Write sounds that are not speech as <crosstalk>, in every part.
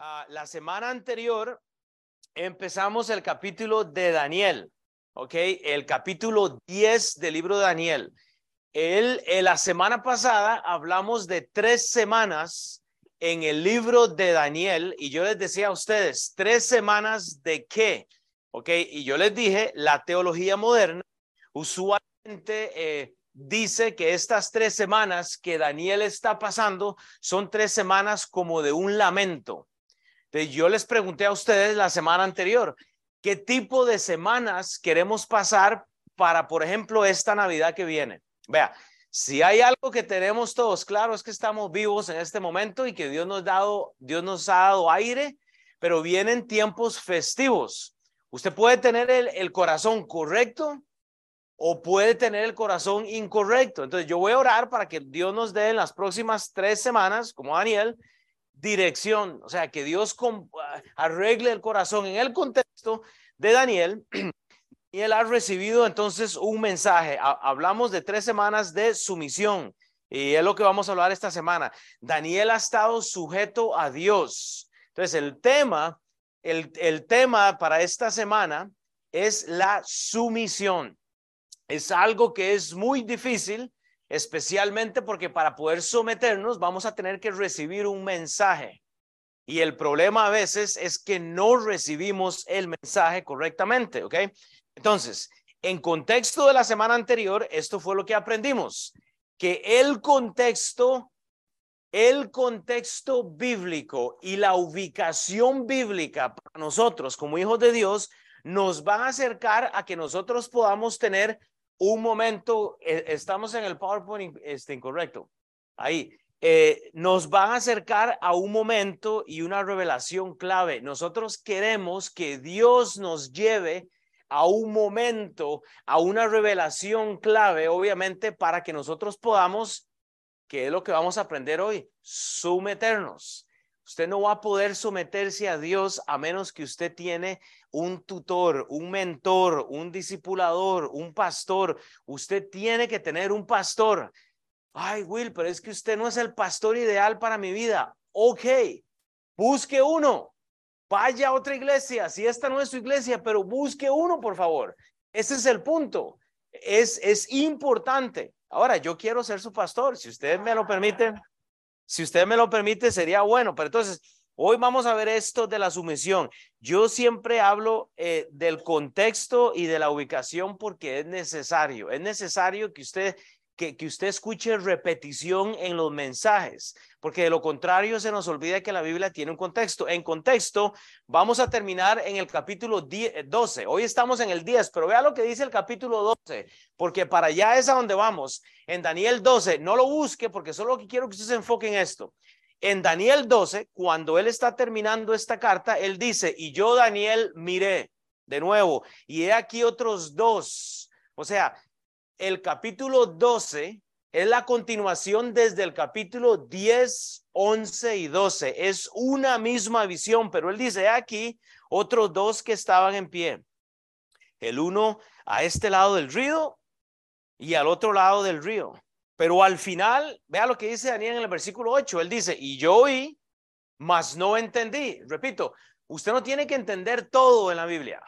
Ah, la semana anterior empezamos el capítulo de Daniel, ¿ok? El capítulo 10 del libro de Daniel. El, en la semana pasada hablamos de tres semanas en el libro de Daniel y yo les decía a ustedes, tres semanas de qué, ¿ok? Y yo les dije, la teología moderna usualmente eh, dice que estas tres semanas que Daniel está pasando son tres semanas como de un lamento. Entonces, yo les pregunté a ustedes la semana anterior, ¿qué tipo de semanas queremos pasar para, por ejemplo, esta Navidad que viene? Vea, si hay algo que tenemos todos claro es que estamos vivos en este momento y que Dios nos, ha dado aire, pero vienen tiempos festivos. Usted puede tener el corazón correcto o puede tener el corazón incorrecto. Entonces yo voy a orar para que Dios nos dé en las próximas tres semanas, como Daniel, dirección, o sea, que Dios ah, arregle el corazón. En el contexto de Daniel, <clears throat> él ha recibido entonces un mensaje. Hablamos de tres semanas de sumisión y es lo que vamos a hablar esta semana. Daniel ha estado sujeto a Dios. Entonces, el tema, el, el tema para esta semana es la sumisión. Es algo que es muy difícil especialmente porque para poder someternos vamos a tener que recibir un mensaje. Y el problema a veces es que no recibimos el mensaje correctamente, ¿ok? Entonces, en contexto de la semana anterior, esto fue lo que aprendimos, que el contexto, el contexto bíblico y la ubicación bíblica para nosotros como hijos de Dios nos van a acercar a que nosotros podamos tener un momento, eh, estamos en el PowerPoint este, incorrecto. Ahí, eh, nos van a acercar a un momento y una revelación clave. Nosotros queremos que Dios nos lleve a un momento, a una revelación clave, obviamente, para que nosotros podamos, que es lo que vamos a aprender hoy, someternos. Usted no va a poder someterse a Dios a menos que usted tiene un tutor, un mentor, un discipulador, un pastor. Usted tiene que tener un pastor. Ay, Will, pero es que usted no es el pastor ideal para mi vida. Ok, busque uno. Vaya a otra iglesia. Si esta no es su iglesia, pero busque uno, por favor. Ese es el punto. Es, es importante. Ahora, yo quiero ser su pastor. Si ustedes me lo permiten, si usted me lo permite, sería bueno. Pero entonces, hoy vamos a ver esto de la sumisión. Yo siempre hablo eh, del contexto y de la ubicación porque es necesario. Es necesario que usted que, que, usted escuche repetición en los mensajes, porque de lo contrario se nos olvida que la Biblia tiene un contexto. En contexto, vamos a terminar en el capítulo 12. Hoy estamos en el 10, pero vea lo que dice el capítulo 12, porque para allá es a donde vamos. En Daniel 12, no lo busque porque solo quiero que usted se enfoque en esto. En Daniel 12, cuando él está terminando esta carta, él dice, y yo Daniel miré de nuevo, y he aquí otros dos. O sea, el capítulo 12 es la continuación desde el capítulo 10, 11 y 12. Es una misma visión, pero él dice aquí otros dos que estaban en pie. El uno a este lado del río y al otro lado del río. Pero al final, vea lo que dice Daniel en el versículo 8. Él dice, y yo oí, mas no entendí. Repito, usted no tiene que entender todo en la Biblia.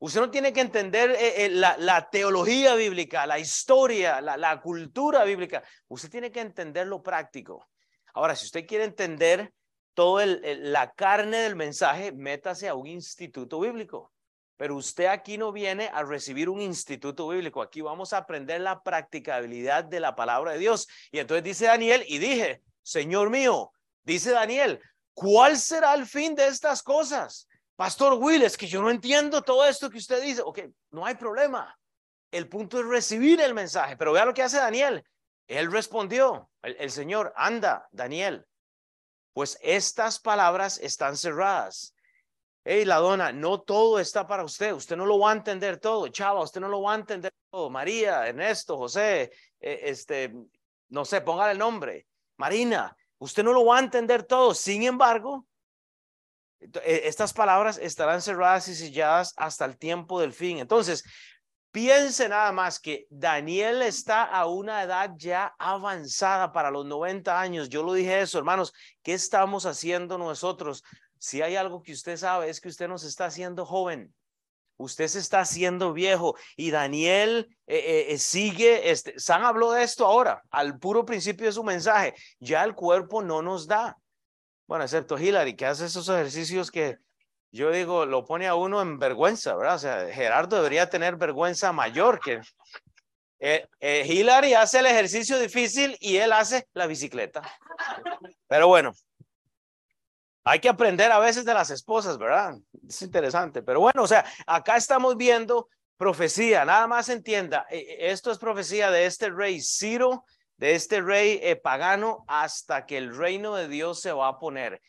Usted no tiene que entender eh, eh, la, teología bíblica, la historia, la, cultura bíblica. Usted tiene que entender lo práctico. Ahora, si usted quiere entender toda la carne del mensaje, métase a un instituto bíblico. Pero usted aquí no viene a recibir un instituto bíblico. Aquí vamos a aprender la practicabilidad de la palabra de Dios. Y entonces dice Daniel, y dije, Señor mío, dice Daniel, ¿cuál será el fin de estas cosas? Pastor Will, es que yo no entiendo todo esto que usted dice. Ok, no hay problema. El punto es recibir el mensaje. Pero vea lo que hace Daniel. Él respondió, el, Señor, anda, Daniel. Pues estas palabras están cerradas. Hey, la dona, no todo está para usted. Usted no lo va a entender todo. Chava, usted no lo va a entender todo. María, Ernesto, José, eh, este, no sé, ponga el nombre. Marina, usted no lo va a entender todo. Sin embargo, estas palabras estarán cerradas y selladas hasta el tiempo del fin. Entonces, piense nada más que Daniel está a una edad ya avanzada para los 90 años. Yo lo dije eso, hermanos. ¿Qué estamos haciendo nosotros? si hay algo que usted sabe es que usted nos está haciendo joven. Usted se está haciendo viejo y Daniel eh, eh, eh, sigue, este, San habló de esto ahora, al puro principio de su mensaje. Ya el cuerpo no nos da. Bueno, excepto Hillary, que hace esos ejercicios que yo digo, lo pone a uno en vergüenza, ¿verdad? O sea, Gerardo debería tener vergüenza mayor que Hillary hace el ejercicio difícil y él hace la bicicleta. Pero bueno, hay que aprender a veces de las esposas, ¿verdad? Es interesante. Pero bueno, o sea, acá estamos viendo profecía. Nada más entienda, e, e, esto es profecía de este rey Ciro, de este rey eh, pagano, hasta que el reino de Dios se va a poner.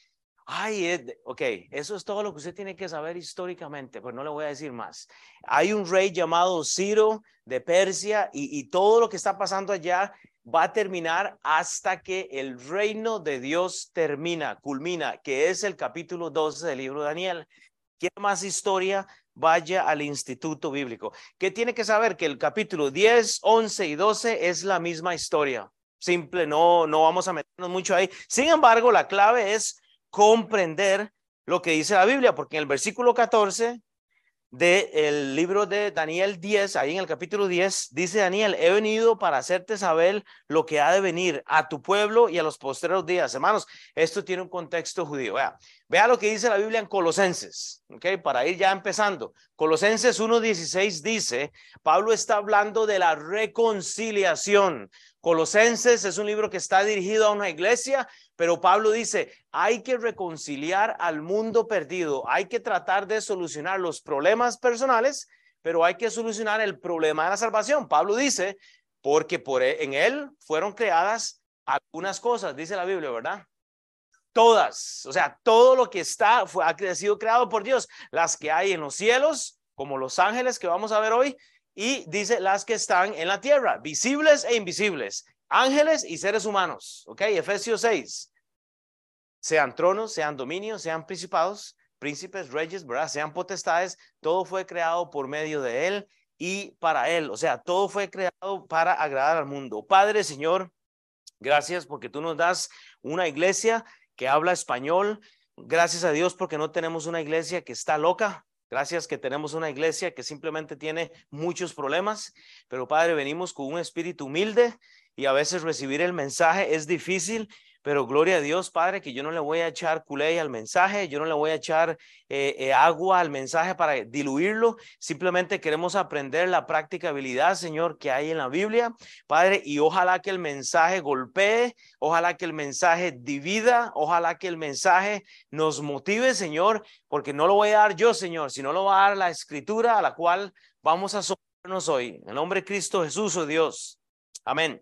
Ay, ok, eso es todo lo que usted tiene que saber históricamente, pues no le voy a decir más. Hay un rey llamado Ciro de Persia y, y todo lo que está pasando allá va a terminar hasta que el reino de Dios termina, culmina, que es el capítulo 12 del libro de Daniel. ¿Quiere más historia? Vaya al Instituto Bíblico. ¿Qué tiene que saber? Que el capítulo 10, 11 y 12 es la misma historia. Simple, no, no vamos a meternos mucho ahí. Sin embargo, la clave es comprender lo que dice la Biblia, porque en el versículo 14 del libro de Daniel 10, ahí en el capítulo 10, dice Daniel, he venido para hacerte saber lo que ha de venir a tu pueblo y a los postreros días. Hermanos, esto tiene un contexto judío. Vea, vea lo que dice la Biblia en Colosenses, ¿ok? Para ir ya empezando. Colosenses 1.16 dice, Pablo está hablando de la reconciliación. Colosenses es un libro que está dirigido a una iglesia, pero Pablo dice, hay que reconciliar al mundo perdido, hay que tratar de solucionar los problemas personales, pero hay que solucionar el problema de la salvación. Pablo dice, porque por e, en él fueron creadas algunas cosas, dice la Biblia, ¿verdad? Todas, o sea, todo lo que está fue, ha sido creado por Dios, las que hay en los cielos, como los ángeles que vamos a ver hoy, y dice las que están en la tierra, visibles e invisibles, ángeles y seres humanos, ¿ok? Efesios 6 sean tronos, sean dominios, sean principados, príncipes, reyes, ¿verdad? Sean potestades, todo fue creado por medio de Él y para Él. O sea, todo fue creado para agradar al mundo. Padre, Señor, gracias porque tú nos das una iglesia que habla español. Gracias a Dios porque no tenemos una iglesia que está loca. Gracias que tenemos una iglesia que simplemente tiene muchos problemas. Pero Padre, venimos con un espíritu humilde y a veces recibir el mensaje es difícil pero gloria a Dios, Padre, que yo no le voy a echar culé al mensaje, yo no le voy a echar eh, eh, agua al mensaje para diluirlo, simplemente queremos aprender la practicabilidad, Señor, que hay en la Biblia, Padre, y ojalá que el mensaje golpee, ojalá que el mensaje divida, ojalá que el mensaje nos motive, Señor, porque no lo voy a dar yo, Señor, sino lo va a dar la escritura a la cual vamos a someternos hoy. En el nombre de Cristo Jesús, oh Dios. Amén.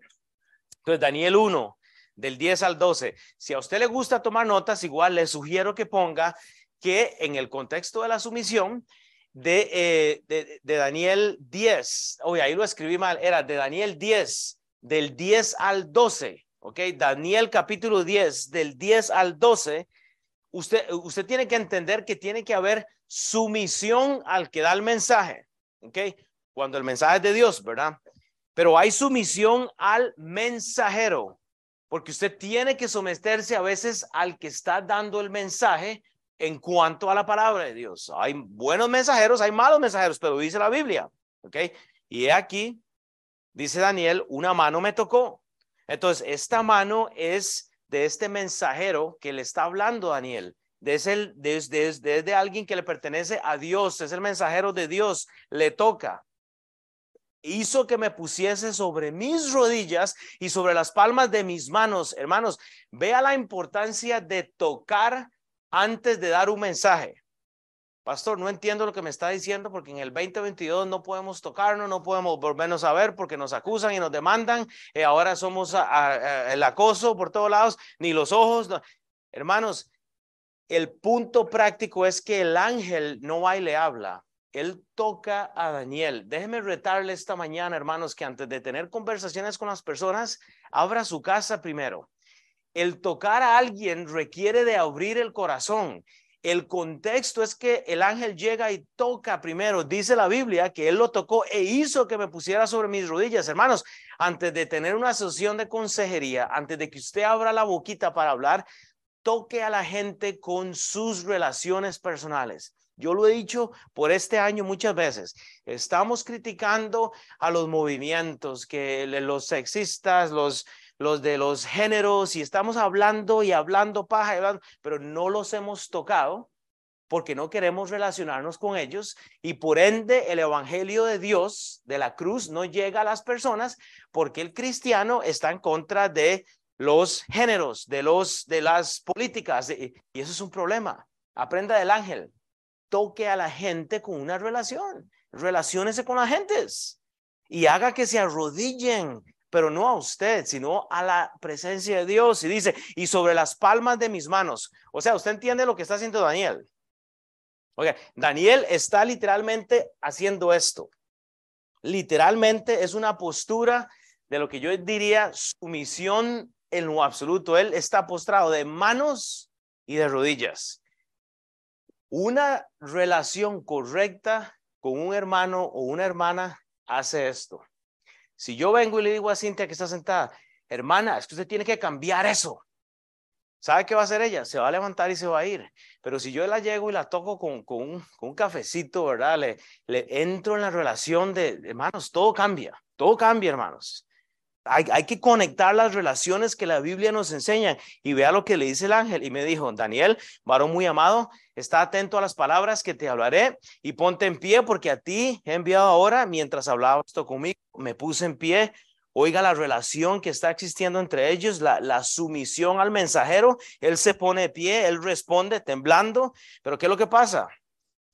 Entonces, Daniel 1 del 10 al 12. Si a usted le gusta tomar notas, igual le sugiero que ponga que en el contexto de la sumisión de, eh, de, Daniel 10, oye, ahí lo escribí mal, era de Daniel 10, del 10 al 12, ¿ok? Daniel capítulo 10, del 10 al 12, usted, usted tiene que entender que tiene que haber sumisión al que da el mensaje, ¿ok? Cuando el mensaje es de Dios, ¿verdad? Pero hay sumisión al mensajero porque usted tiene que someterse a veces al que está dando el mensaje en cuanto a la palabra de Dios. Hay buenos mensajeros, hay malos mensajeros, pero dice la Biblia, ¿ok? Y aquí, dice Daniel, una mano me tocó. Entonces, esta mano es de este mensajero que le está hablando Daniel. Desde, desde, desde alguien que le pertenece a Dios, es el mensajero de Dios, le toca hizo que me pusiese sobre mis rodillas y sobre las palmas de mis manos. Hermanos, vea la importancia de tocar antes de dar un mensaje. Pastor, no entiendo lo que me está diciendo porque en el 2022 no podemos tocarnos, no podemos volvernos a ver porque nos acusan y nos demandan. Eh, ahora somos el acoso por todos lados, ni los ojos. Hermanos, el punto práctico es que el ángel no va y le habla él toca a Daniel. Déjeme retarle esta mañana, hermanos, que antes de tener conversaciones con las personas, abra su casa primero. El tocar a alguien requiere de abrir el corazón. El contexto es que el ángel llega y toca primero. Dice la Biblia que él lo tocó e hizo que me pusiera sobre mis rodillas. Hermanos, antes de tener una sesión de consejería, antes de que usted abra la boquita para hablar, toque a la gente con sus relaciones personales. Yo lo he dicho por este año muchas veces. Estamos criticando a los movimientos, que los sexistas, los, los de los géneros, y estamos hablando y hablando paja, pero no los hemos tocado porque no queremos relacionarnos con ellos y por ende el evangelio de Dios de la cruz no llega a las personas porque el cristiano está en contra de los géneros, de los de las políticas y eso es un problema. Aprenda del ángel. Toque a la gente con una relación. Relaciónese con las gentes y haga que se arrodillen pero no a usted, sino a la presencia de Dios. Y dice, y sobre las palmas de mis manos. O sea, usted entiende lo que está haciendo Daniel. Oiga, Daniel está literalmente haciendo esto. Literalmente es una postura de lo que yo diría sumisión en lo absoluto. Él está postrado de manos y de rodillas. Una relación correcta con un hermano o una hermana hace esto. Si yo vengo y le digo a Cintia que está sentada, hermana, es que usted tiene que cambiar eso. ¿Sabe qué va a hacer ella? Se va a levantar y se va a ir. Pero si yo la llego y la toco con, con, un, cafecito, ¿verdad? Le, le entro en la relación de, hermanos, todo cambia, todo cambia, hermanos. Hay, que conectar las relaciones que la Biblia nos enseña y vea lo que le dice el ángel. Y me dijo, Daniel, varón muy amado, está atento a las palabras que te hablaré y ponte en pie porque a ti he enviado ahora, mientras hablaba esto conmigo, me puse en pie Oiga la relación que está existiendo entre ellos, la, la, sumisión al mensajero. Él se pone de pie, él responde temblando. Pero ¿qué es lo que pasa?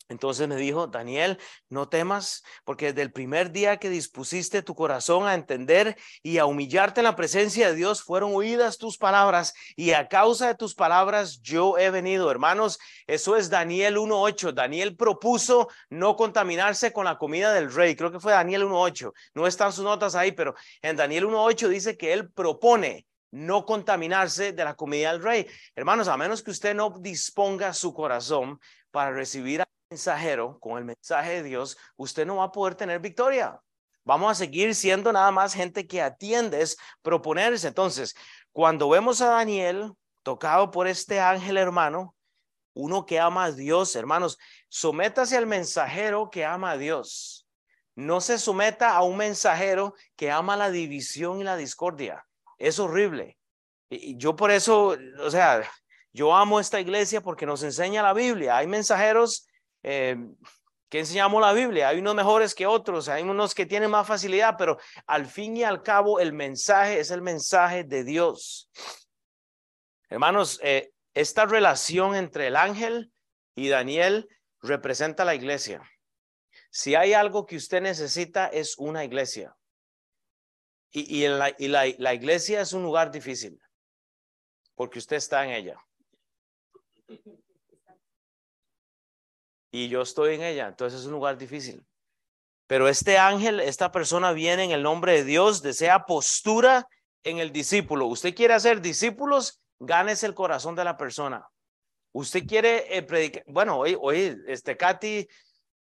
Entonces me dijo, Daniel, no temas, porque desde el primer día que dispusiste tu corazón a entender y a humillarte en la presencia de Dios, fueron oídas tus palabras y a causa de tus palabras yo he venido. Hermanos, eso es Daniel 1.8. Daniel propuso no contaminarse con la comida del rey. Creo que fue Daniel 1.8. No están sus notas ahí, pero en Daniel 1.8 dice que él propone no contaminarse de la comida del rey. Hermanos, a menos que usted no disponga su corazón para recibir mensajero, con el mensaje de Dios, usted no va a poder tener victoria. Vamos a seguir siendo nada más gente que atiende, es proponerse. Entonces, cuando vemos a Daniel tocado por este ángel hermano, uno que ama a Dios, hermanos, sométase al mensajero que ama a Dios. No se someta a un mensajero que ama la división y la discordia. Es horrible. Y yo por eso, o sea, yo amo esta iglesia porque nos enseña la Biblia. Hay mensajeros eh, ¿Qué enseñamos la Biblia? Hay unos mejores que otros, hay unos que tienen más facilidad, pero al fin y al cabo el mensaje es el mensaje de Dios. Hermanos, eh, esta relación entre el ángel y Daniel representa la iglesia. Si hay algo que usted necesita es una iglesia. Y, la iglesia es un lugar difícil, porque usted está en ella y yo estoy en ella. Entonces es un lugar difícil. Pero este ángel, esta persona viene en el nombre de Dios, desea postura en el discípulo. Usted quiere hacer discípulos, ganes el corazón de la persona. Usted quiere eh, predicar, bueno, hoy, hoy, este Katy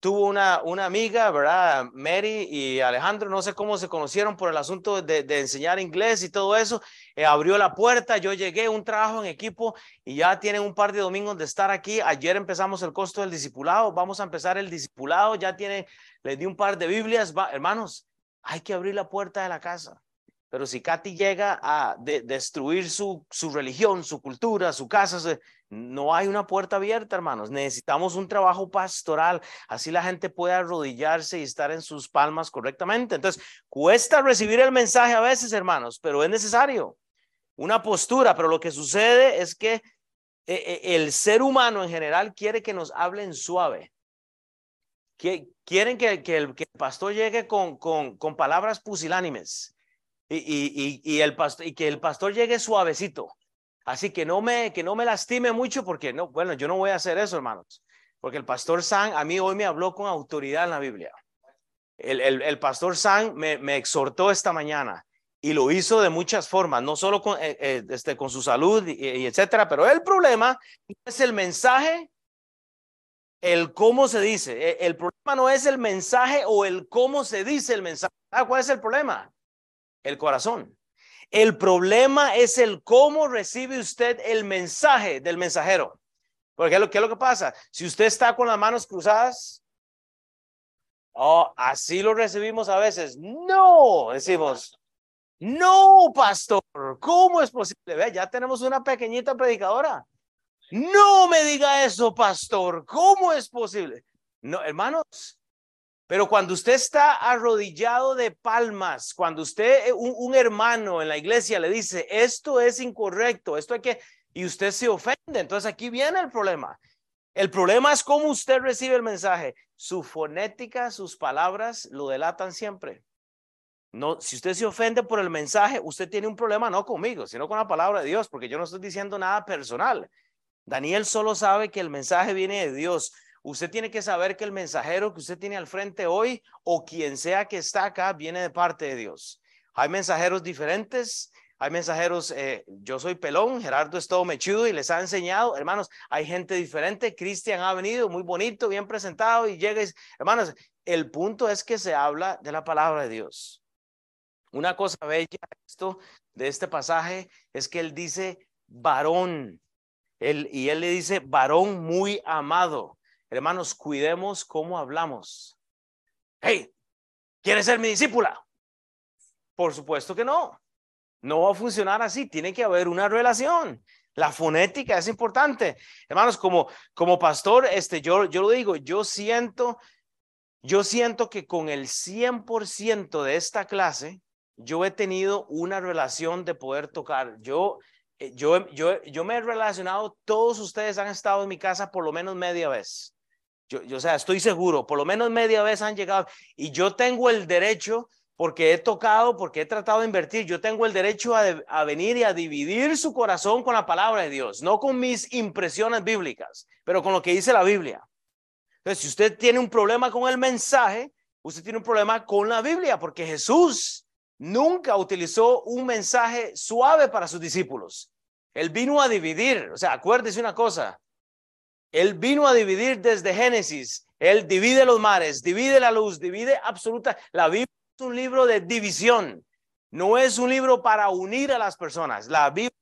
tuvo una, una amiga, ¿verdad? Mary y Alejandro, no sé cómo se conocieron por el asunto de, de enseñar inglés y todo eso. Eh, abrió la puerta, yo llegué, un trabajo en equipo y ya tienen un par de domingos de estar aquí. Ayer empezamos el costo del discipulado, vamos a empezar el discipulado, ya tienen, les di un par de Biblias. hermanos, hay que abrir la puerta de la casa. Pero si Katy llega a destruir su, su religión, su cultura, su casa, no hay una puerta abierta, hermanos. Necesitamos un trabajo pastoral. Así la gente puede arrodillarse y estar en sus palmas correctamente. Entonces, cuesta recibir el mensaje a veces, hermanos, pero es necesario. Una postura, pero lo que sucede es que eh, eh, el ser humano en general quiere que nos hablen suave. Quieren que, el, que el pastor llegue con, con, palabras pusilánimes y, y, el pastor, y que el pastor llegue suavecito. Así que no me, que no me lastime mucho porque no, bueno, yo no voy a hacer eso, hermanos. Porque el pastor San a mí hoy me habló con autoridad en la Biblia. El, el, el pastor San me, me, exhortó esta mañana y lo hizo de muchas formas, no solo con, eh, eh, este, con su salud y, etcétera, pero el problema es el mensaje, el cómo se dice. E, el, problema no es el mensaje o el cómo se dice el mensaje. ¿Cuál es el problema? el corazón. El problema es el cómo recibe usted el mensaje del mensajero. Porque ¿qué es lo que pasa? Si usted está con las manos cruzadas, oh, así lo recibimos a veces. No, decimos, no, pastor, ¿cómo es posible? Ya tenemos una pequeñita predicadora. No me diga eso, pastor, ¿cómo es posible? No, hermanos, pero cuando usted está arrodillado de palmas, cuando usted, un, un, hermano en la iglesia le dice, esto es incorrecto, esto hay que, y usted se ofende, entonces aquí viene el problema. El problema es cómo usted recibe el mensaje. Su fonética, sus palabras lo delatan siempre. No, si usted se ofende por el mensaje, usted tiene un problema no conmigo, sino con la palabra de Dios, porque yo no estoy diciendo nada personal. Daniel solo sabe que el mensaje viene de Dios. Usted tiene que saber que el mensajero que usted tiene al frente hoy o quien sea que está acá viene de parte de Dios. Hay mensajeros diferentes, hay mensajeros, eh, yo soy pelón, Gerardo es todo mechudo y les ha enseñado, hermanos, hay gente diferente, Cristian ha venido muy bonito, bien presentado y llega y, hermanos, el punto es que se habla de la palabra de Dios. Una cosa bella esto, de este pasaje es que él dice varón, y él le dice varón muy amado. Hermanos, cuidemos cómo hablamos. Hey, ¿quieres ser mi discípula? Por supuesto que no. No va a funcionar así. Tiene que haber una relación. La fonética es importante. Hermanos, como, como pastor, este, yo, yo lo digo, yo siento, yo siento que con el 100% de esta clase, yo he tenido una relación de poder tocar. Yo, eh, yo, yo, yo me he relacionado, todos ustedes han estado en mi casa por lo menos media vez. Yo, yo, o sea, estoy seguro, por lo menos media vez han llegado y yo tengo el derecho, porque he tocado, porque he tratado de invertir, yo tengo el derecho a, a venir y a dividir su corazón con la palabra de Dios, no con mis impresiones bíblicas, pero con lo que dice la Biblia. Entonces, si usted tiene un problema con el mensaje, usted tiene un problema con la Biblia, porque Jesús nunca utilizó un mensaje suave para sus discípulos. Él vino a dividir, o sea, acuérdese una cosa, él vino a dividir desde Génesis, él divide los mares, divide la luz, divide absoluta. La Biblia es un libro de división, no es un libro para unir a las personas, la Biblia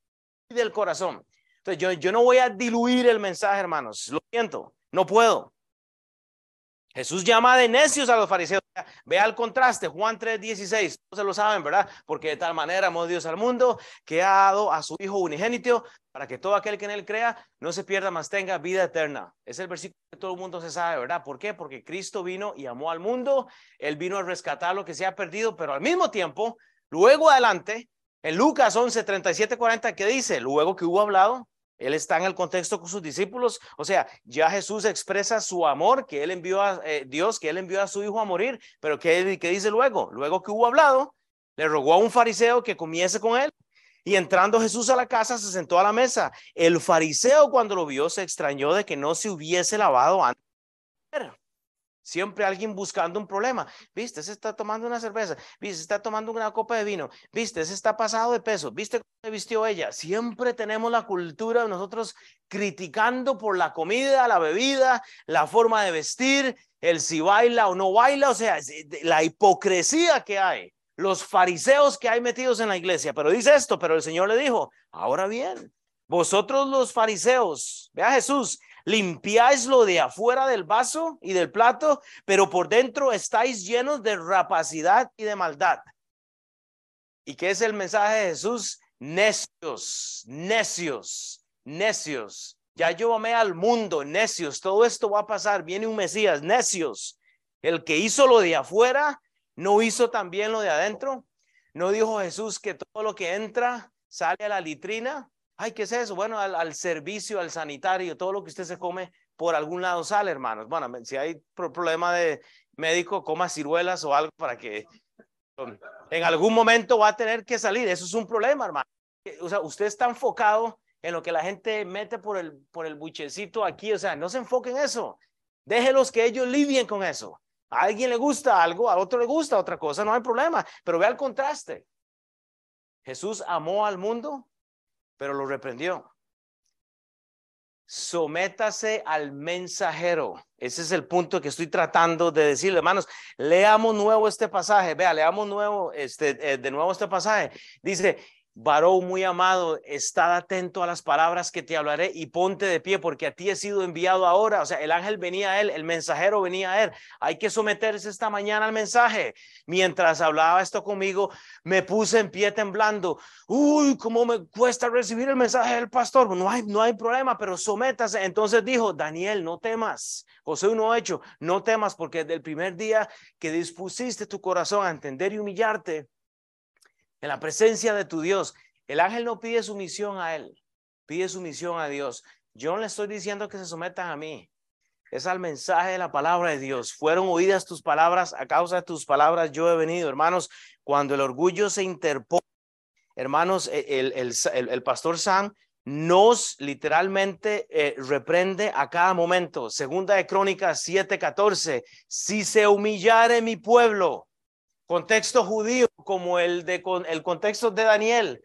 divide el corazón. Entonces, yo, yo no voy a diluir el mensaje, hermanos, lo siento, no puedo. Jesús llama de necios a los fariseos. Vea el contraste, Juan 3:16, no se lo saben, ¿verdad? Porque de tal manera amó Dios al mundo que ha dado a su Hijo unigénito para que todo aquel que en él crea no se pierda, más tenga vida eterna. Es el versículo que todo el mundo se sabe, ¿verdad? ¿Por qué? Porque Cristo vino y amó al mundo, Él vino a rescatar lo que se ha perdido, pero al mismo tiempo, luego adelante, en Lucas 11, 37, 40, ¿qué dice? Luego que hubo hablado, él está en el contexto con sus discípulos. O sea, ya Jesús expresa su amor que él envió a eh, Dios, que él envió a su hijo a morir. Pero ¿qué, ¿qué dice luego? Luego que hubo hablado, le rogó a un fariseo que comiese con él. Y entrando Jesús a la casa, se sentó a la mesa. El fariseo cuando lo vio se extrañó de que no se hubiese lavado antes. Siempre alguien buscando un problema. Viste, se está tomando una cerveza. Viste, se está tomando una copa de vino. Viste, se está pasado de peso. Viste cómo se vistió ella. Siempre tenemos la cultura de nosotros criticando por la comida, la bebida, la forma de vestir, el si baila o no baila. O sea, la hipocresía que hay. Los fariseos que hay metidos en la iglesia. Pero dice esto, pero el Señor le dijo, ahora bien, vosotros los fariseos, vea Jesús, limpiáis lo de afuera del vaso y del plato, pero por dentro estáis llenos de rapacidad y de maldad. ¿Y qué es el mensaje de Jesús? Necios, necios, necios. Ya yo al mundo, necios. Todo esto va a pasar. Viene un Mesías, necios. El que hizo lo de afuera, no hizo también lo de adentro. No dijo Jesús que todo lo que entra sale a la litrina. Ay, ¿qué es eso? Bueno, al, servicio, al sanitario, todo lo que usted se come por algún lado sale, hermanos. Bueno, si hay problema de médico, coma ciruelas o algo para que en algún momento va a tener que salir. Eso es un problema, hermano. O sea, usted está enfocado en lo que la gente mete por el, por el buchecito aquí. O sea, no se enfoque en eso. Déjelos que ellos lidien con eso. A alguien le gusta algo, a otro le gusta otra cosa, no hay problema. Pero vea el contraste. Jesús amó al mundo pero lo reprendió. sométase al mensajero. Ese es el punto que estoy tratando de decirle, hermanos. Leamos nuevo este pasaje. Vea, leamos nuevo este, eh, de nuevo este pasaje. Dice, varón muy amado, está atento a las palabras que te hablaré y ponte de pie porque a ti he sido enviado ahora. O sea, el ángel venía a él, el mensajero venía a él. Hay que someterse esta mañana al mensaje. Mientras hablaba esto conmigo, me puse en pie temblando. Uy, cómo me cuesta recibir el mensaje del pastor. No hay, no hay problema, pero sométase. Entonces dijo, Daniel, no temas. José uno hecho, no temas porque desde el primer día que dispusiste tu corazón a entender y humillarte, en la presencia de tu Dios. El ángel no pide sumisión a él, pide sumisión a Dios. Yo no le estoy diciendo que se sometan a mí. Es al mensaje de la palabra de Dios. Fueron oídas tus palabras, a causa de tus palabras yo he venido. Hermanos, cuando el orgullo se interpone, hermanos, e, el, el, el, pastor Sam nos literalmente eh, reprende a cada momento. Segunda de Crónicas 7:14. Si se humillare mi pueblo, contexto judío como el de el contexto de Daniel.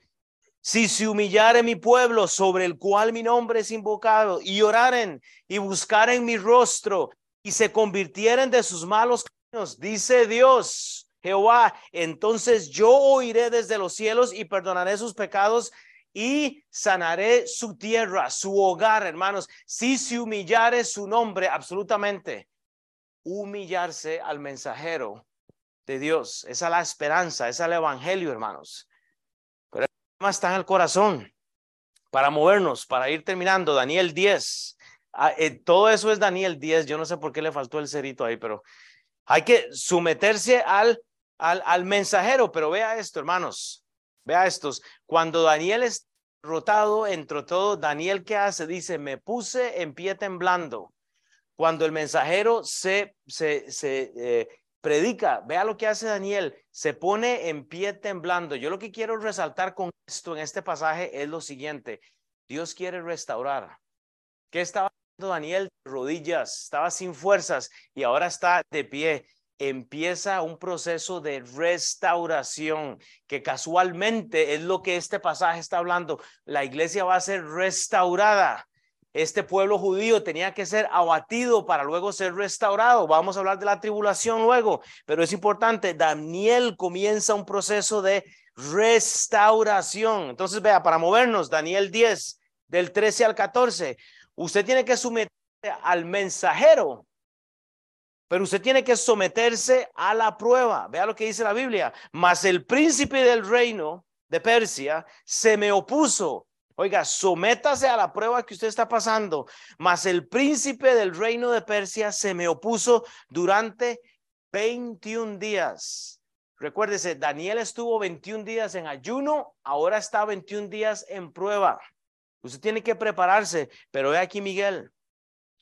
Si se humillare mi pueblo sobre el cual mi nombre es invocado y oraren y buscaren mi rostro y se convirtieren de sus malos caminos, dice Dios, Jehová, entonces yo oiré desde los cielos y perdonaré sus pecados y sanaré su tierra, su hogar, hermanos. Si se humillare su nombre, absolutamente, humillarse al mensajero de Dios. Esa es la esperanza, esa es el evangelio, hermanos. Pero el problema está en el corazón. Para movernos, para ir terminando, Daniel 10. Ah, eh, todo eso es Daniel 10. Yo no sé por qué le faltó el cerito ahí, pero hay que someterse al, al, al mensajero. Pero vea esto, hermanos. Vea estos. Cuando Daniel es rotado, entre todo, Daniel, ¿qué hace? Dice, me puse en pie temblando. Cuando el mensajero se, se, se eh, predica, vea lo que hace Daniel, se pone en pie temblando. Yo lo que quiero resaltar con esto en este pasaje es lo siguiente, Dios quiere restaurar. ¿Qué estaba haciendo Daniel? Rodillas, estaba sin fuerzas y ahora está de pie. Empieza un proceso de restauración que casualmente es lo que este pasaje está hablando. La iglesia va a ser restaurada este pueblo judío tenía que ser abatido para luego ser restaurado. Vamos a hablar de la tribulación luego, pero es importante, Daniel comienza un proceso de restauración. Entonces, vea, para movernos, Daniel 10, del 13 al 14, usted tiene que someterse al mensajero, pero usted tiene que someterse a la prueba. Vea lo que dice la Biblia. Mas el príncipe del reino de Persia se me opuso Oiga, sométase a la prueba que usted está pasando. Mas el príncipe del reino de Persia se me opuso durante 21 días. Recuérdese, Daniel estuvo 21 días en ayuno, ahora está 21 días en prueba. Usted tiene que prepararse, pero ve aquí Miguel,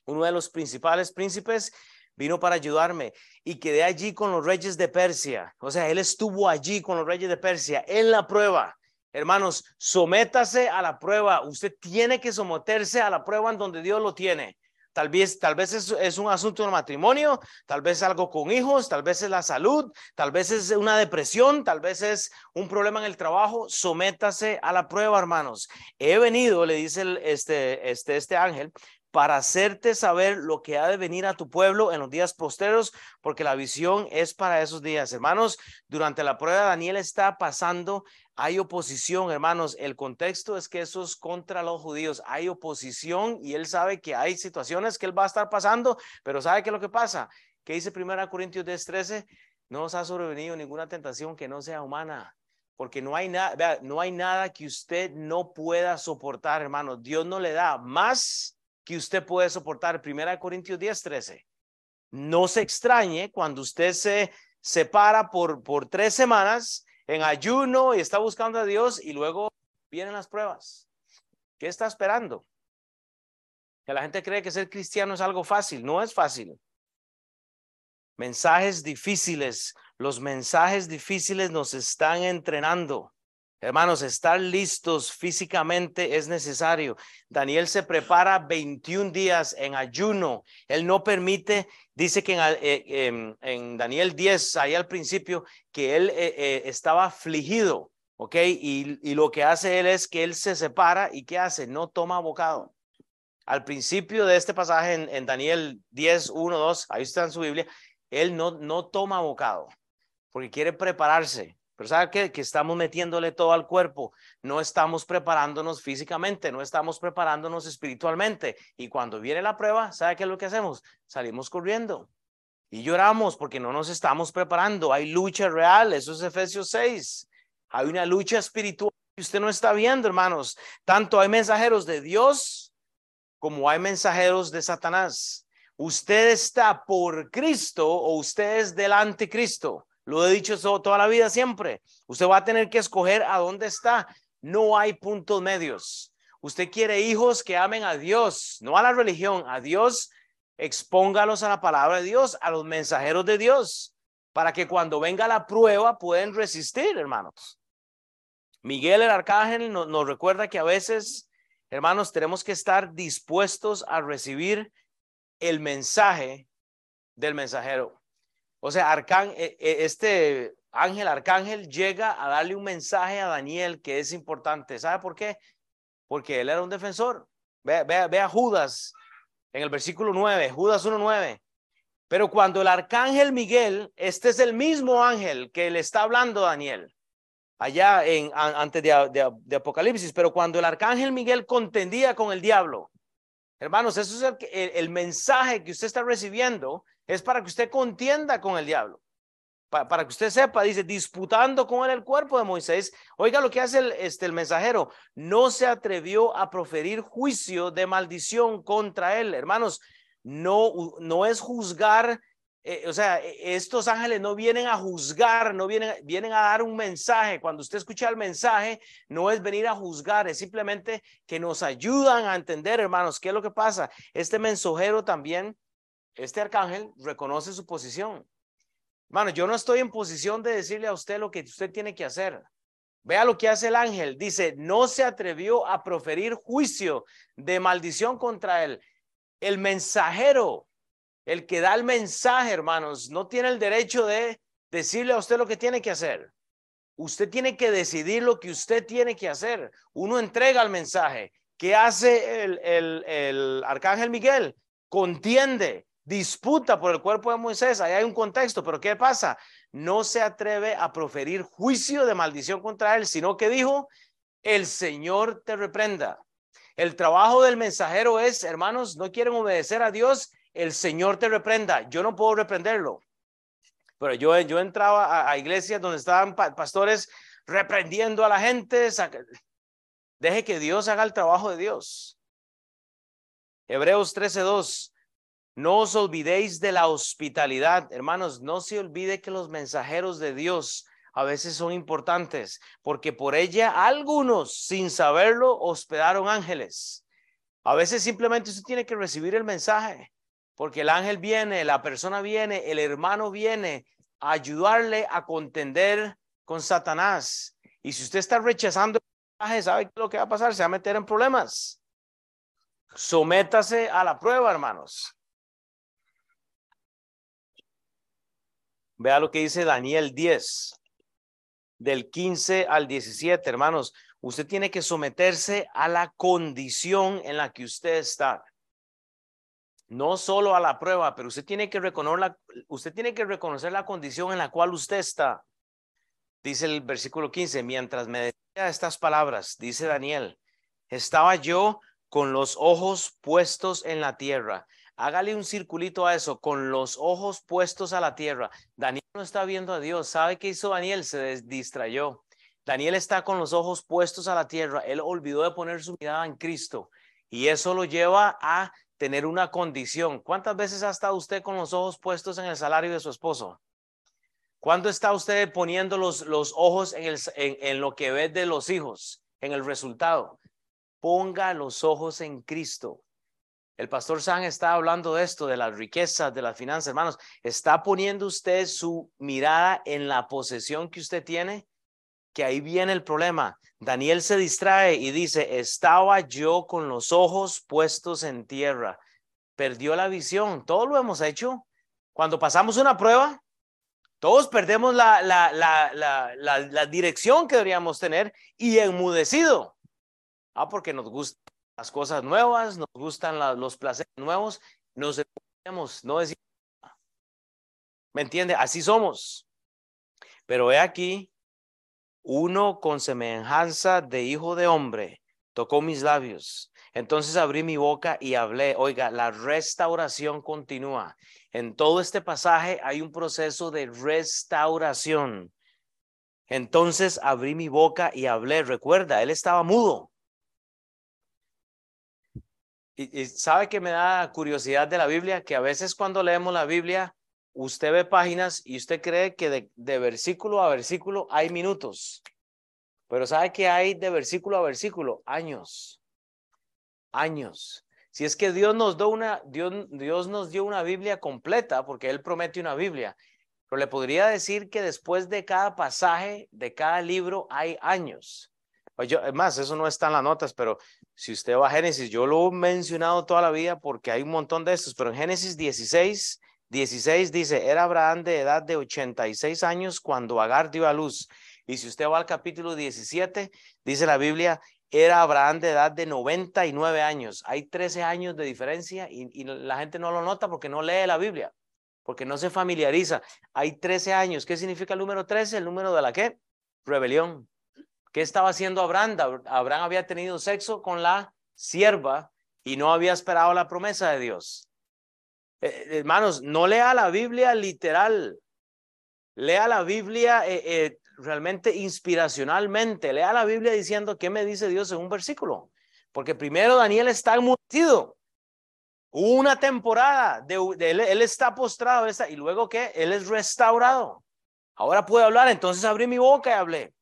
uno de los principales príncipes, vino para ayudarme y quedé allí con los reyes de Persia. O sea, él estuvo allí con los reyes de Persia en la prueba. Hermanos, sométase a la prueba. Usted tiene que someterse a la prueba en donde Dios lo tiene. Tal vez, tal vez es, un asunto de matrimonio, tal vez algo con hijos, tal vez es la salud, tal vez es una depresión, tal vez es un problema en el trabajo. Sométase a la prueba, hermanos. He venido, le dice este, este, este ángel, para hacerte saber lo que ha de venir a tu pueblo en los días posteros, porque la visión es para esos días. Hermanos, durante la prueba Daniel está pasando hay oposición, hermanos. El contexto es que eso es contra los judíos. Hay oposición y él sabe que hay situaciones que él va a estar pasando, pero ¿sabe qué es lo que pasa? ¿Qué dice 1 Corintios 10, 13? No os ha sobrevenido ninguna tentación que no sea humana, porque no hay nada, no hay nada que usted no pueda soportar, hermano. Dios no le da más que usted puede soportar. 1 Corintios 10, 13. No se extrañe cuando usted se separa por, por tres semanas en ayuno y está buscando a Dios y luego vienen las pruebas. ¿Qué está esperando? Que la gente cree que ser cristiano es algo fácil. No es fácil. Mensajes difíciles. Los mensajes difíciles nos están entrenando. Hermanos, estar listos físicamente es necesario. Daniel se prepara 21 días en ayuno. Él no permite, dice que en, eh, Daniel 10, ahí al principio, que él eh, eh, estaba afligido, ¿ok? Y, lo que hace él es que él se separa y ¿qué hace? No toma bocado. al principio de este pasaje en, en Daniel 10, 1, 2, ahí está en su Biblia, él no, no toma bocado porque quiere prepararse. Pero ¿sabe qué? Que estamos metiéndole todo al cuerpo. No estamos preparándonos físicamente, no estamos preparándonos espiritualmente. Y cuando viene la prueba, ¿sabe qué es lo que hacemos? Salimos corriendo. Y lloramos porque no nos estamos preparando. Hay lucha real, eso es Efesios 6. Hay una lucha espiritual que usted no está viendo, hermanos. Tanto hay mensajeros de Dios como hay mensajeros de Satanás. Usted está por Cristo o usted es del anticristo. Lo he dicho toda la vida siempre. Usted va a tener que escoger a dónde está. No hay puntos medios. Usted quiere hijos que amen a Dios, no a la religión, a Dios. Expóngalos a la palabra de Dios, a los mensajeros de Dios, para que cuando venga la prueba pueden resistir, hermanos. Miguel el arcángel nos recuerda que a veces, hermanos, tenemos que estar dispuestos a recibir el mensaje del mensajero. O sea, e, e, este ángel arcángel llega a darle un mensaje a Daniel que es importante. ¿Sabe por qué? Porque él era un defensor. Vea, vea, Judas en el versículo 9, Judas 1.9. Pero cuando el arcángel Miguel, este es el mismo ángel que le está hablando a Daniel, allá en, antes de, Apocalipsis, pero cuando el arcángel Miguel contendía con el diablo, hermanos, eso es el mensaje que usted está recibiendo es para que usted contienda con el diablo. Para, que usted sepa, dice, disputando con él el cuerpo de Moisés. Oiga lo que hace el, este, el mensajero. No se atrevió a proferir juicio de maldición contra él. Hermanos, no, no es juzgar. Eh, o sea, e, estos ángeles no vienen a juzgar, no vienen, vienen a dar un mensaje. Cuando usted escucha el mensaje, no es venir a juzgar, es simplemente que nos ayudan a entender, hermanos, qué es lo que pasa. Este mensajero también este arcángel reconoce su posición. Hermano, yo no estoy en posición de decirle a usted lo que usted tiene que hacer. Vea lo que hace el ángel. Dice, no se atrevió a proferir juicio de maldición contra él. El mensajero, el que da el mensaje, hermanos, no tiene el derecho de decirle a usted lo que tiene que hacer. Usted tiene que decidir lo que usted tiene que hacer. Uno entrega el mensaje. ¿Qué hace el, el, el arcángel Miguel? Contiende, disputa por el cuerpo de Moisés, ahí hay un contexto, pero ¿qué pasa? No se atreve a proferir juicio de maldición contra él, sino que dijo, el Señor te reprenda. El trabajo del mensajero es, hermanos, no quieren obedecer a Dios, el Señor te reprenda. Yo no puedo reprenderlo. Pero yo, yo entraba a, iglesias donde estaban pastores reprendiendo a la gente. Deje que Dios haga el trabajo de Dios. Hebreos 13:2 no os olvidéis de la hospitalidad. Hermanos, no se olvide que los mensajeros de Dios a veces son importantes, porque por ella algunos, sin saberlo, hospedaron ángeles. A veces simplemente usted tiene que recibir el mensaje, porque el ángel viene, la persona viene, el hermano viene a ayudarle a contender con Satanás. Y si usted está rechazando el mensaje, ¿sabe lo que va a pasar? Se va a meter en problemas. Sométase a la prueba, hermanos. Vea lo que dice Daniel 10, del 15 al 17, hermanos. Usted tiene que someterse a la condición en la que usted está. No solo a la prueba, pero usted tiene que reconocer la, usted tiene que reconocer la condición en la cual usted está. Dice el versículo 15, mientras me decía estas palabras, dice Daniel, estaba yo con los ojos puestos en la tierra Hágale un circulito a eso, con los ojos puestos a la tierra. Daniel no está viendo a Dios. ¿Sabe qué hizo Daniel? Se distrayó. Daniel está con los ojos puestos a la tierra. Él olvidó de poner su mirada en Cristo. Y eso lo lleva a tener una condición. ¿Cuántas veces ha estado usted con los ojos puestos en el salario de su esposo? ¿Cuándo está usted poniendo los, los ojos en, el, en lo que ve de los hijos, en el resultado? Ponga los ojos en Cristo. El pastor San está hablando de esto, de las riquezas, de las finanzas, hermanos. ¿Está poniendo usted su mirada en la posesión que usted tiene? Que ahí viene el problema. Daniel se distrae y dice, estaba yo con los ojos puestos en tierra. Perdió la visión. Todo lo hemos hecho. Cuando pasamos una prueba, todos perdemos la, la, la, la, dirección que deberíamos tener y enmudecido. Ah, porque nos gusta las cosas nuevas, nos gustan los placeres nuevos, nos entendemos, no decimos, ¿me entiende? Así somos. Pero he aquí, uno con semejanza de hijo de hombre tocó mis labios. Entonces abrí mi boca y hablé. Oiga, la restauración continúa. En todo este pasaje hay un proceso de restauración. Entonces abrí mi boca y hablé. Recuerda, él estaba mudo. Y, sabe que me da curiosidad de la Biblia, que a veces cuando leemos la Biblia, usted ve páginas y usted cree que de, versículo a versículo hay minutos. Pero sabe que hay de versículo a versículo años. Años. Si es que Dios nos dio una, Dios, Dios nos dio una Biblia completa, porque Él promete una Biblia, pero le podría decir que después de cada pasaje, de cada libro, hay años. Pues yo, más, eso no está en las notas, pero si usted va a Génesis, yo lo he mencionado toda la vida porque hay un montón de estos, pero en Génesis 16, 16 dice, era Abraham de edad de 86 años cuando Agar dio a luz. Y si usted va al capítulo 17, dice la Biblia, era Abraham de edad de 99 años. Hay 13 años de diferencia y, y la gente no lo nota porque no lee la Biblia, porque no se familiariza. Hay 13 años. ¿Qué significa el número 13? El número de la qué? Rebelión. ¿Qué estaba haciendo Abraham? Abraham había tenido sexo con la sierva y no había esperado la promesa de Dios. Eh, hermanos, no lea la Biblia literal. Lea la Biblia eh, eh, realmente inspiracionalmente. Lea la Biblia diciendo qué me dice Dios en un versículo. Porque primero Daniel está enmudecido. Una temporada de, él, está postrado y luego que él es restaurado. Ahora puede hablar, entonces abrí mi boca y hablé.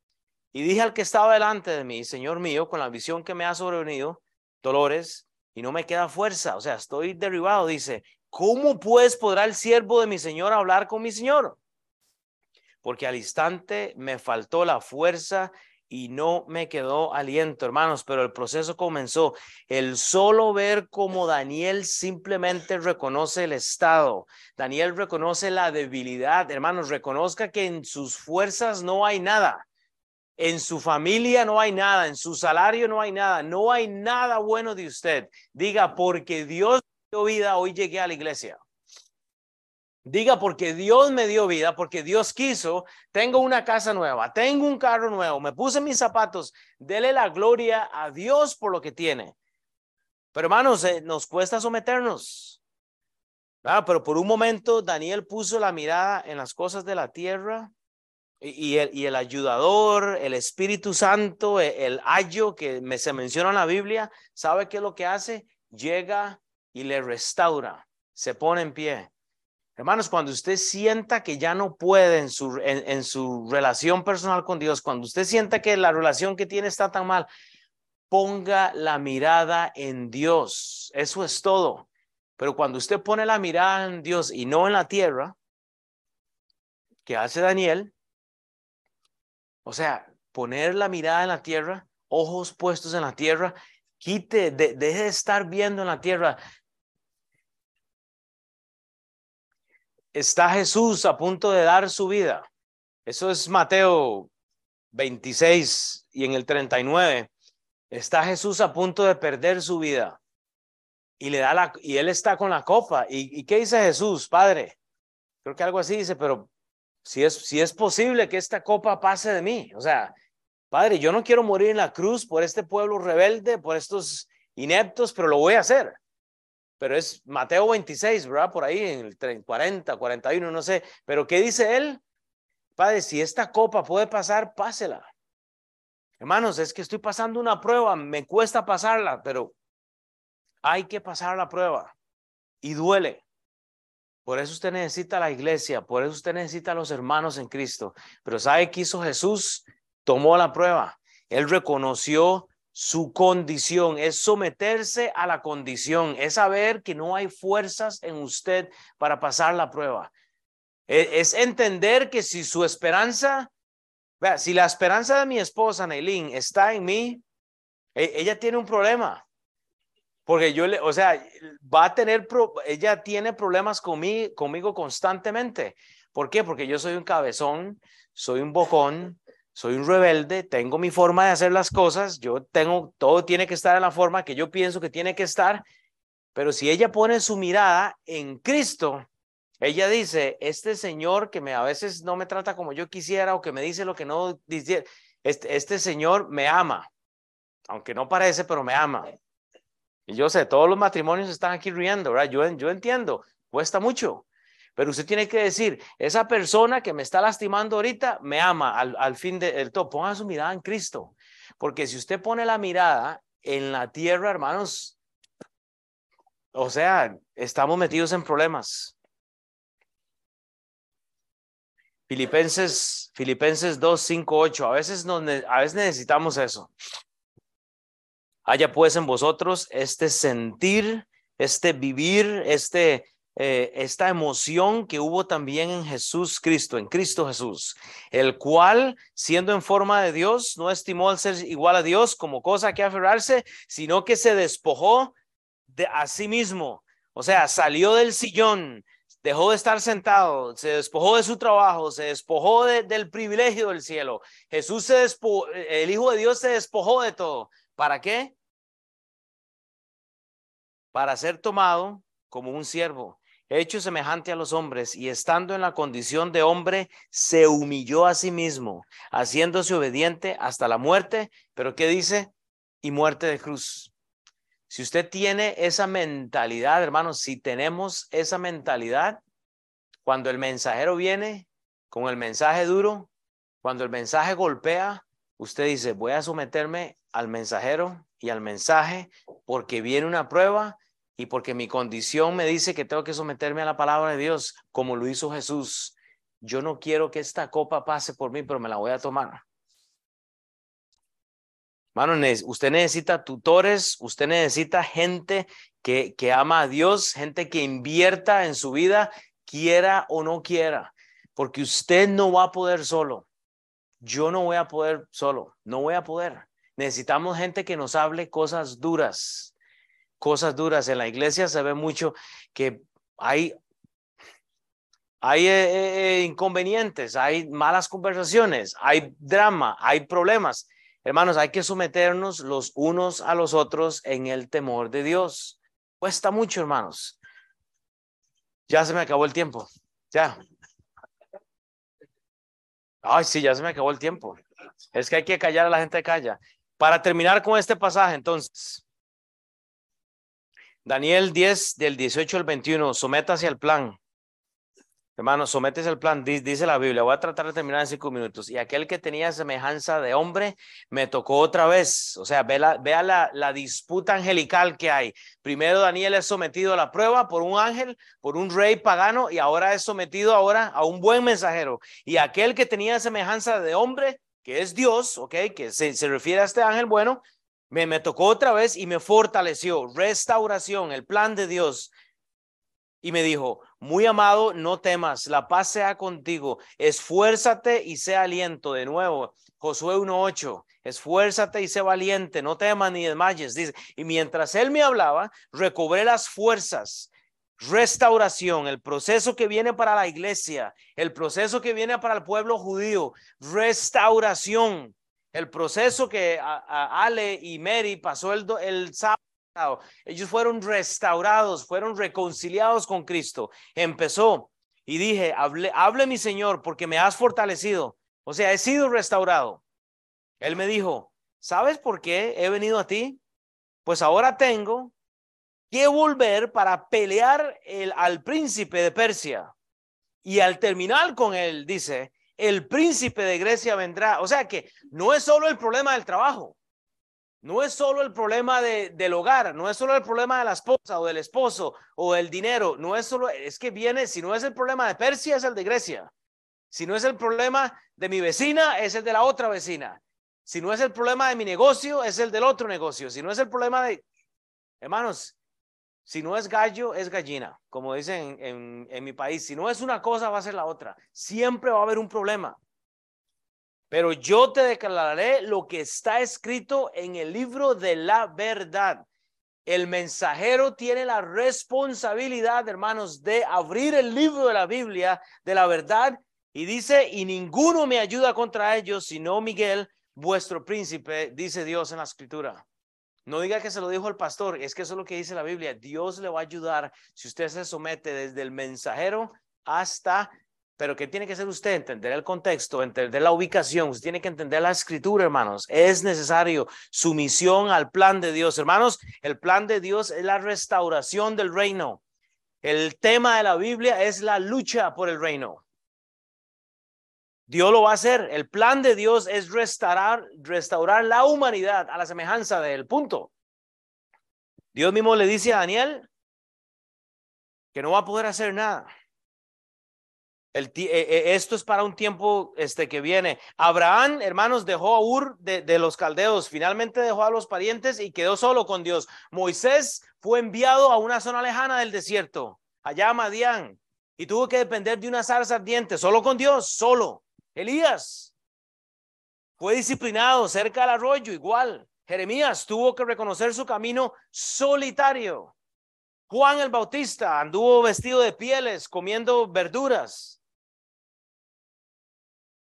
Y dije al que estaba delante de mí, Señor mío, con la visión que me ha sobrevenido, dolores, y no me queda fuerza, o sea, estoy derribado, dice, ¿cómo pues podrá el siervo de mi Señor hablar con mi Señor? Porque al instante me faltó la fuerza y no me quedó aliento, hermanos, pero el proceso comenzó. El solo ver cómo Daniel simplemente reconoce el estado, Daniel reconoce la debilidad, hermanos, reconozca que en sus fuerzas no hay nada. En su familia no hay nada, en su salario no hay nada, no hay nada bueno de usted. Diga, porque Dios me dio vida, hoy llegué a la iglesia. Diga, porque Dios me dio vida, porque Dios quiso, tengo una casa nueva, tengo un carro nuevo, me puse mis zapatos, dele la gloria a Dios por lo que tiene. Pero hermanos, eh, nos cuesta someternos. Pero por un momento Daniel puso la mirada en las cosas de la tierra y el, y el ayudador, el Espíritu Santo, e, el, ayo que me, se menciona en la Biblia, ¿sabe qué es lo que hace? Llega y le restaura, se pone en pie. Hermanos, cuando usted sienta que ya no puede en su, en, su relación personal con Dios, cuando usted sienta que la relación que tiene está tan mal, ponga la mirada en Dios. Eso es todo. Pero cuando usted pone la mirada en Dios y no en la tierra, ¿qué hace Daniel? O sea, poner la mirada en la tierra, ojos puestos en la tierra, quite, deje de estar viendo en la tierra. Está Jesús a punto de dar su vida. Eso es Mateo 26 y en el 39. Está Jesús a punto de perder su vida. Y le da la, y él está con la copa. ¿Y, y qué dice Jesús, Padre? Creo que algo así dice, pero si es, si es posible que esta copa pase de mí. O sea, Padre, yo no quiero morir en la cruz por este pueblo rebelde, por estos ineptos, pero lo voy a hacer. Pero es Mateo 26, ¿verdad? Por ahí en el 40, 41, no sé. Pero ¿qué dice él? Padre, si esta copa puede pasar, pásela. Hermanos, es que estoy pasando una prueba, me cuesta pasarla, pero hay que pasar la prueba y duele. Por eso usted necesita la iglesia, por eso usted necesita a los hermanos en Cristo. Pero ¿sabe qué hizo Jesús? Tomó la prueba. Él reconoció su condición, es someterse a la condición, es saber que no hay fuerzas en usted para pasar la prueba. E, es entender que si su esperanza, si la esperanza de mi esposa, Nailin, está en mí, e, ella tiene un problema. Porque yo le, o sea, va a tener, ella tiene problemas conmigo, constantemente. ¿Por qué? Porque yo soy un cabezón, soy un bocón, soy un rebelde, tengo mi forma de hacer las cosas, yo tengo, todo tiene que estar en la forma que yo pienso que tiene que estar, pero si ella pone su mirada en Cristo, ella dice, este señor que me, a veces no me trata como yo quisiera o que me dice lo que no dice, este, este señor me ama, aunque no parece, pero me ama. Y yo sé, todos los matrimonios están aquí riendo, ¿verdad? Yo, yo entiendo, cuesta mucho, pero usted tiene que decir, esa persona que me está lastimando ahorita me ama al, al fin del todo. Ponga su mirada en Cristo. Porque si usted pone la mirada en la tierra, hermanos, o sea, estamos metidos en problemas. Filipenses, Filipenses 2, 5, 8. A veces, no, a veces necesitamos eso. Haya pues en vosotros este sentir, este vivir, este eh, esta emoción que hubo también en Jesús Cristo, en Cristo Jesús, el cual, siendo en forma de Dios, no estimó al ser igual a Dios como cosa que aferrarse, sino que se despojó de a sí mismo. O sea, salió del sillón, dejó de estar sentado, se despojó de su trabajo, se despojó del privilegio del cielo. Jesús se despojó, el Hijo de Dios se despojó de todo. ¿Para qué? Para ser tomado como un siervo hecho semejante a los hombres y estando en la condición de hombre, se humilló a sí mismo, haciéndose obediente hasta la muerte. Pero ¿qué dice? Y muerte de cruz. Si usted tiene esa mentalidad, hermanos, si tenemos esa mentalidad, cuando el mensajero viene con el mensaje duro, cuando el mensaje golpea, usted dice, voy a someterme al mensajero y al mensaje porque viene una prueba y porque mi condición me dice que tengo que someterme a la palabra de Dios, como lo hizo Jesús. Yo no quiero que esta copa pase por mí, pero me la voy a tomar. Mano, usted necesita tutores, usted necesita gente que, que ama a Dios, gente que invierta en su vida, quiera o no quiera, porque usted no va a poder solo. Yo no voy a poder solo, no voy a poder. Necesitamos gente que nos hable cosas duras, cosas duras. En la iglesia se ve mucho que hay, hay eh, eh, inconvenientes, hay malas conversaciones, hay drama, hay problemas. Hermanos, hay que someternos los unos a los otros en el temor de Dios. Cuesta mucho, hermanos. Ya se me acabó el tiempo. Ya. Ay, sí, ya se me acabó el tiempo. Es que hay que callar a la gente calla. Para terminar con este pasaje, entonces, Daniel 10 del 18 al 21, sométase al plan. Hermano, sométese al plan, dice la Biblia. Voy a tratar de terminar en cinco minutos. Y aquel que tenía semejanza de hombre me tocó otra vez. O sea, vea, la, la disputa angelical que hay. Primero Daniel es sometido a la prueba por un ángel, por un rey pagano, y ahora es sometido ahora a un buen mensajero. Y aquel que tenía semejanza de hombre, que es Dios, ¿ok? Que se, se refiere a este ángel bueno, me, me tocó otra vez y me fortaleció. Restauración, el plan de Dios. Y me dijo, muy amado, no temas, la paz sea contigo, esfuérzate y sea aliento. De nuevo, Josué 1.8, esfuérzate y sé valiente, no temas ni desmayes. Dice, y mientras él me hablaba, recobré las fuerzas, restauración, el proceso que viene para la iglesia, el proceso que viene para el pueblo judío, restauración el proceso que Ale y Mary pasó el, el sábado, ellos fueron restaurados, fueron reconciliados con Cristo. Empezó y dije, hable, hable mi Señor porque me has fortalecido. O sea, he sido restaurado. Él me dijo, ¿sabes por qué he venido a ti? Pues ahora tengo que volver para pelear el, al príncipe de Persia. Y al terminar con él, dice, el príncipe de Grecia vendrá. O sea que no es solo el problema del trabajo, no es solo el problema de, del hogar, no es solo el problema de la esposa o del esposo o del dinero, no es solo, es que viene, si no es el problema de Persia, es el de Grecia. Si no es el problema de mi vecina, es el de la otra vecina. Si no es el problema de mi negocio, es el del otro negocio. Si no es el problema de, hermanos, si no es gallo, es gallina, como dicen en, mi país. Si no es una cosa, va a ser la otra. Siempre va a haber un problema. Pero yo te declararé lo que está escrito en el libro de la verdad. El mensajero tiene la responsabilidad, hermanos, de abrir el libro de la Biblia, de la verdad, Y dice, y ninguno me ayuda contra ellos, sino Miguel, vuestro príncipe, dice Dios en la escritura. No diga que se lo dijo el pastor, es que eso es lo que dice la Biblia. Dios le va a ayudar si usted se somete desde el mensajero hasta, pero ¿qué tiene que hacer usted? Entender el contexto, entender la ubicación, usted tiene que entender la escritura, hermanos. Es necesario sumisión al plan de Dios. Hermanos, el plan de Dios es la restauración del reino. El tema de la Biblia es la lucha por el reino. Dios lo va a hacer. El plan de Dios es restaurar, restaurar la humanidad a la semejanza del punto. Dios mismo le dice a Daniel que no va a poder hacer nada. Eh, eh, esto es para un tiempo este, que viene. Abraham, hermanos, dejó a Ur de, de, los caldeos, finalmente dejó a los parientes y quedó solo con Dios. Moisés fue enviado a una zona lejana del desierto, allá a Madián, y tuvo que depender de una zarza ardiente, solo con Dios, solo. Elías fue disciplinado cerca del arroyo, igual. Jeremías tuvo que reconocer su camino solitario. Juan el Bautista anduvo vestido de pieles, comiendo verduras.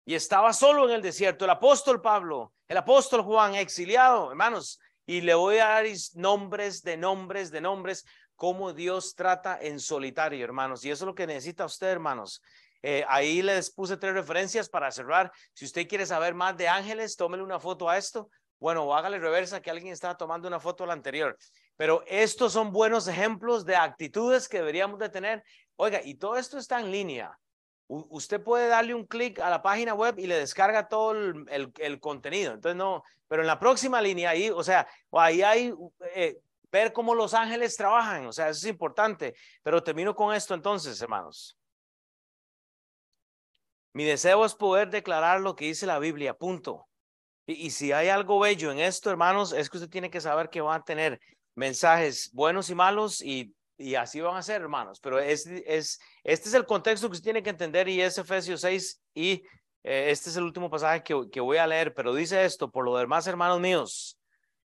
Y estaba solo en el desierto. El apóstol Pablo, el apóstol Juan, exiliado, hermanos. Y le voy a dar nombres de nombres de nombres, cómo Dios trata en solitario, hermanos. Y eso es lo que necesita usted, hermanos. Eh, ahí les puse tres referencias para cerrar. Si usted quiere saber más de ángeles, tómele una foto a esto. Bueno, o hágale reversa que alguien está tomando una foto a la anterior. Pero estos son buenos ejemplos de actitudes que deberíamos de tener. Oiga, y todo esto está en línea. usted puede darle un clic a la página web y le descarga todo el, el, contenido. Entonces, no, pero en la próxima línea ahí, o sea, ahí hay eh, ver cómo los ángeles trabajan. O sea, eso es importante. Pero termino con esto entonces, hermanos. Mi deseo es poder declarar lo que dice la Biblia, punto. Y, si hay algo bello en esto, hermanos, es que usted tiene que saber que va a tener mensajes buenos y malos y, y así van a ser, hermanos. Pero es, es, este es el contexto que usted tiene que entender y es Efesios 6 y eh, este es el último pasaje que, que voy a leer, pero dice esto, por lo demás, hermanos míos,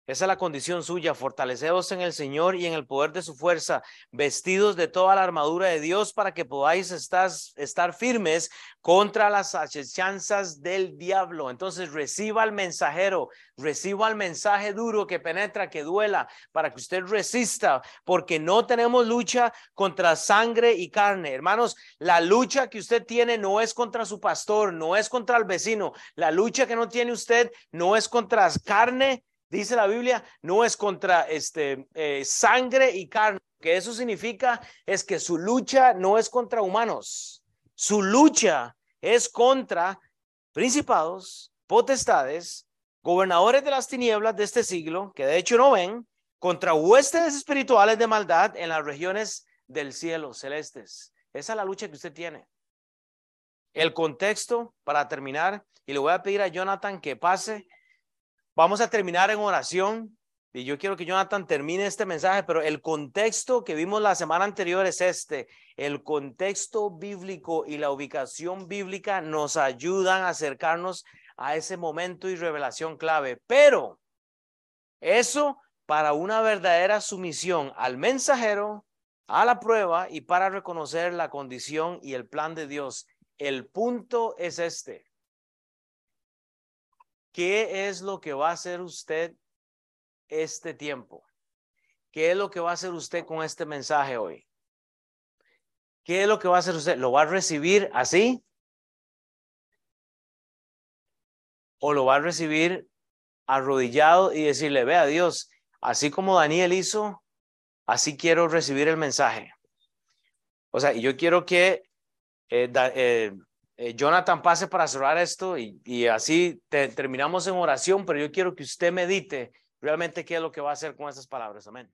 esa es la condición suya, fortaleceos en el Señor y en el poder de su fuerza, vestidos de toda la armadura de Dios para que podáis estar, firmes contra las acechanzas del diablo. Entonces reciba al mensajero, reciba el mensaje duro que penetra, que duela, para que usted resista, porque no tenemos lucha contra sangre y carne. Hermanos, la lucha que usted tiene no es contra su pastor, no es contra el vecino. La lucha que no tiene usted no es contra carne dice la Biblia, no es contra este, eh, sangre y carne. Que eso significa es que su lucha no es contra humanos. Su lucha es contra principados, potestades, gobernadores de las tinieblas de este siglo, que de hecho no ven, contra huestes espirituales de maldad en las regiones del cielo celestes. Esa es la lucha que usted tiene. El contexto, para terminar, y le voy a pedir a Jonathan que pase Vamos a terminar en oración y yo quiero que Jonathan termine este mensaje, pero el contexto que vimos la semana anterior es este. El contexto bíblico y la ubicación bíblica nos ayudan a acercarnos a ese momento y revelación clave, pero eso para una verdadera sumisión al mensajero, a la prueba y para reconocer la condición y el plan de Dios. El punto es este. ¿Qué es lo que va a hacer usted este tiempo? ¿Qué es lo que va a hacer usted con este mensaje hoy? ¿Qué es lo que va a hacer usted? ¿Lo va a recibir así? ¿O lo va a recibir arrodillado y decirle, vea Dios, así como Daniel hizo, así quiero recibir el mensaje? O sea, yo quiero que eh, eh, eh, Jonathan pase para cerrar esto y, así terminamos en oración, pero yo quiero que usted medite realmente qué es lo que va a hacer con estas palabras. Amén.